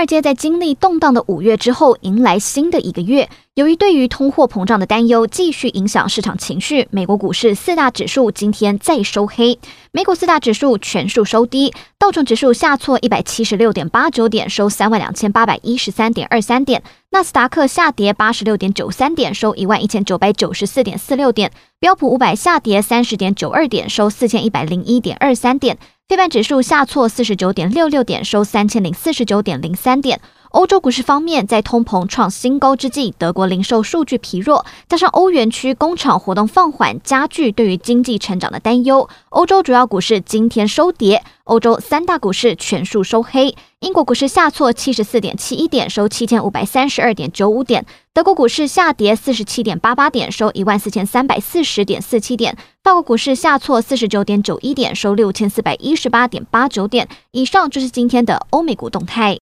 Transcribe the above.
二阶在经历动荡的五月之后，迎来新的一个月。由于对于通货膨胀的担忧继续影响市场情绪，美国股市四大指数今天再收黑。美股四大指数全数收低，道琼指数下挫一百七十六点八九点，收三万两千八百一十三点二三点；纳斯达克下跌八十六点九三点，收一万一千九百九十四点四六点；标普五百下跌三十点九二点，收四千一百零一点二三点。费半指数下挫四十九点六六点，收三千零四十九点零三点。欧洲股市方面，在通膨创新高之际，德国零售数据疲弱，加上欧元区工厂活动放缓，加剧对于经济成长的担忧。欧洲主要股市今天收跌，欧洲三大股市全数收黑。英国股市下挫七十四点七一点，收七千五百三十二点九五点。德国股市下跌四十七点八八点，收一万四千三百四十点四七点。法国股市下挫四十九点九一点，收六千四百一十八点八九点。以上就是今天的欧美股动态。